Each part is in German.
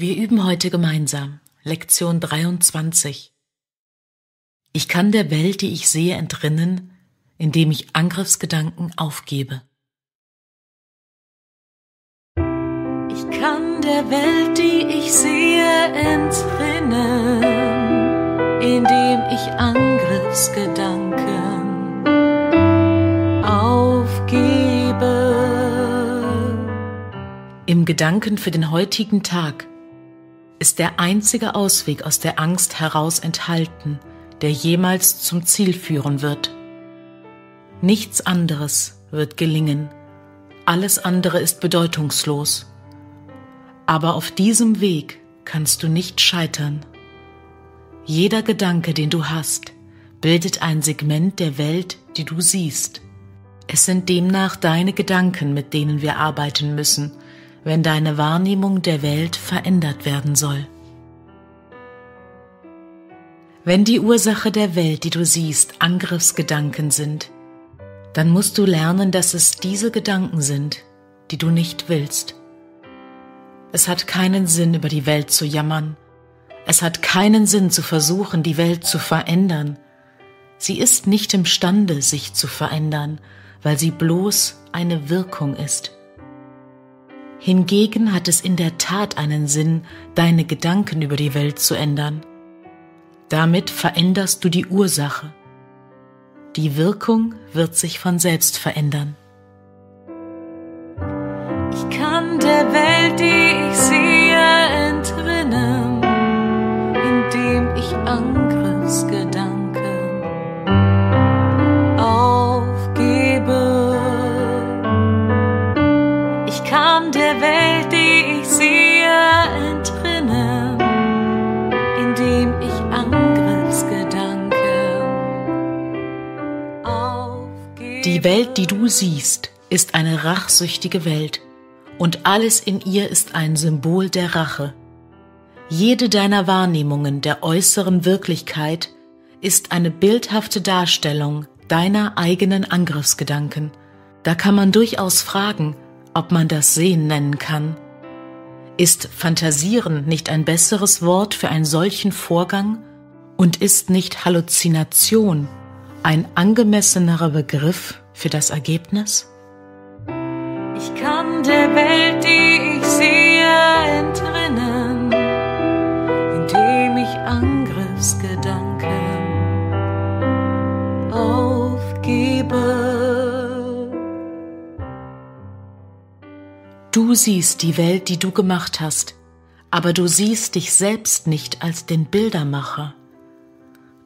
Wir üben heute gemeinsam Lektion 23. Ich kann der Welt, die ich sehe, entrinnen, indem ich Angriffsgedanken aufgebe. Ich kann der Welt, die ich sehe, entrinnen, indem ich Angriffsgedanken aufgebe. Im Gedanken für den heutigen Tag ist der einzige Ausweg aus der Angst heraus enthalten, der jemals zum Ziel führen wird. Nichts anderes wird gelingen, alles andere ist bedeutungslos. Aber auf diesem Weg kannst du nicht scheitern. Jeder Gedanke, den du hast, bildet ein Segment der Welt, die du siehst. Es sind demnach deine Gedanken, mit denen wir arbeiten müssen – wenn deine Wahrnehmung der Welt verändert werden soll. Wenn die Ursache der Welt, die du siehst, Angriffsgedanken sind, dann musst du lernen, dass es diese Gedanken sind, die du nicht willst. Es hat keinen Sinn, über die Welt zu jammern. Es hat keinen Sinn zu versuchen, die Welt zu verändern. Sie ist nicht imstande, sich zu verändern, weil sie bloß eine Wirkung ist. Hingegen hat es in der Tat einen Sinn, deine Gedanken über die Welt zu ändern. Damit veränderst du die Ursache. Die Wirkung wird sich von selbst verändern. Ich kann der Welt, die ich sehe, entrinnen, indem ich Angriffsgedanken indem ich Angriffsgedanken aufgebe. Die Welt, die du siehst, ist eine rachsüchtige Welt, und alles in ihr ist ein Symbol der Rache. Jede deiner Wahrnehmungen der äußeren Wirklichkeit ist eine bildhafte Darstellung deiner eigenen Angriffsgedanken. Da kann man durchaus fragen, ob man das Sehen nennen kann. Ist Fantasieren nicht ein besseres Wort für einen solchen Vorgang und ist nicht Halluzination ein angemessenerer Begriff für das Ergebnis? Ich kann der Welt, die Du siehst die Welt, die du gemacht hast, aber du siehst dich selbst nicht als den Bildermacher.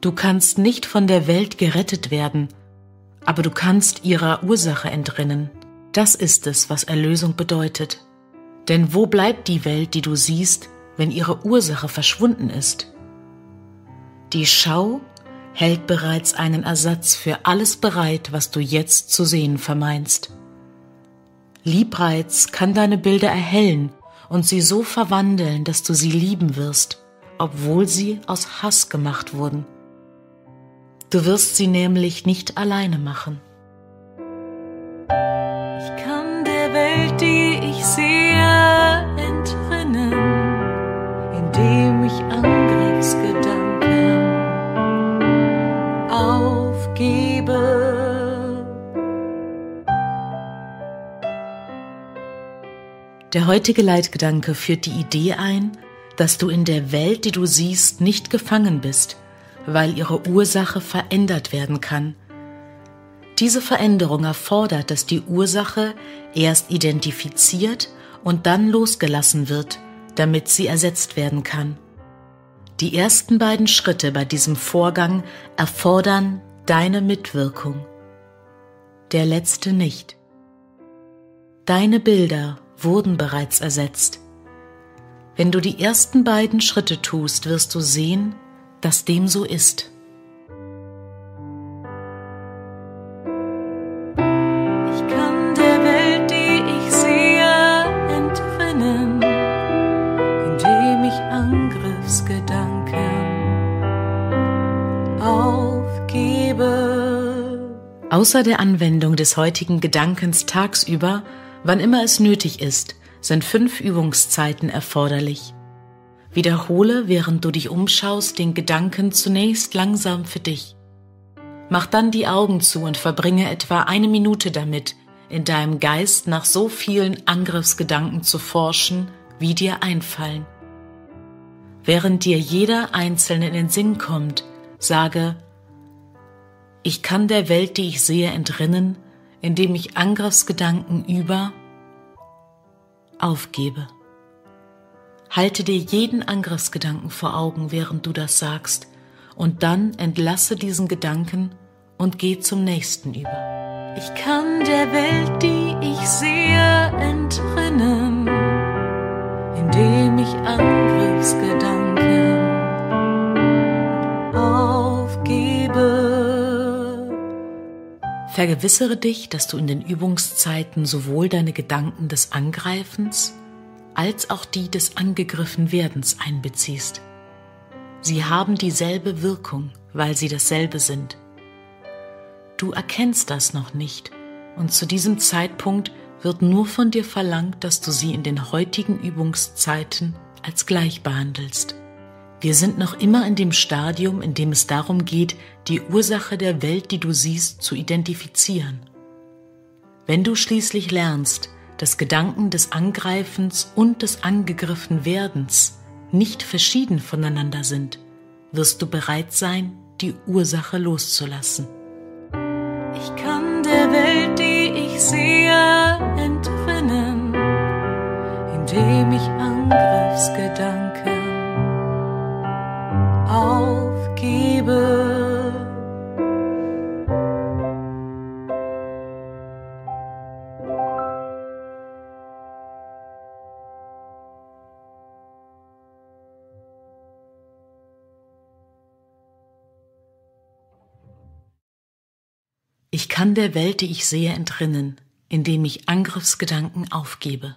Du kannst nicht von der Welt gerettet werden, aber du kannst ihrer Ursache entrinnen. Das ist es, was Erlösung bedeutet. Denn wo bleibt die Welt, die du siehst, wenn ihre Ursache verschwunden ist? Die Schau hält bereits einen Ersatz für alles bereit, was du jetzt zu sehen vermeinst. Liebreiz kann deine Bilder erhellen und sie so verwandeln, dass du sie lieben wirst, obwohl sie aus Hass gemacht wurden. Du wirst sie nämlich nicht alleine machen. Ich kann der Welt, die ich sehe, entrinnen, indem ich Angriffsgedanken aufgebe. Der heutige Leitgedanke führt die Idee ein, dass du in der Welt, die du siehst, nicht gefangen bist, weil ihre Ursache verändert werden kann. Diese Veränderung erfordert, dass die Ursache erst identifiziert und dann losgelassen wird, damit sie ersetzt werden kann. Die ersten beiden Schritte bei diesem Vorgang erfordern deine Mitwirkung, der letzte nicht. Deine Bilder wurden bereits ersetzt. Wenn du die ersten beiden Schritte tust, wirst du sehen, dass dem so ist. Ich kann der Welt, die ich sehe, entrinnen, indem ich Angriffsgedanken aufgebe. Außer der Anwendung des heutigen Gedankens tagsüber Wann immer es nötig ist, sind fünf Übungszeiten erforderlich. Wiederhole, während du dich umschaust, den Gedanken zunächst langsam für dich. Mach dann die Augen zu und verbringe etwa eine Minute damit, in deinem Geist nach so vielen Angriffsgedanken zu forschen, wie dir einfallen. Während dir jeder einzelne in den Sinn kommt, sage, ich kann der Welt, die ich sehe, entrinnen, indem ich Angriffsgedanken über aufgebe. Halte dir jeden Angriffsgedanken vor Augen, während du das sagst, und dann entlasse diesen Gedanken und geh zum nächsten über. Ich kann der Welt, die ich sehe, Vergewissere dich, dass du in den Übungszeiten sowohl deine Gedanken des Angreifens als auch die des angegriffen Werdens einbeziehst. Sie haben dieselbe Wirkung, weil sie dasselbe sind. Du erkennst das noch nicht und zu diesem Zeitpunkt wird nur von dir verlangt, dass du sie in den heutigen Übungszeiten als gleich behandelst. Wir sind noch immer in dem Stadium, in dem es darum geht, die Ursache der Welt, die du siehst, zu identifizieren. Wenn du schließlich lernst, dass Gedanken des Angreifens und des angegriffen Werdens nicht verschieden voneinander sind, wirst du bereit sein, die Ursache loszulassen. Ich kann der Welt, die ich sehe, entrinnen, indem ich Angriffsgedanken Ich kann der Welt, die ich sehe, entrinnen, indem ich Angriffsgedanken aufgebe.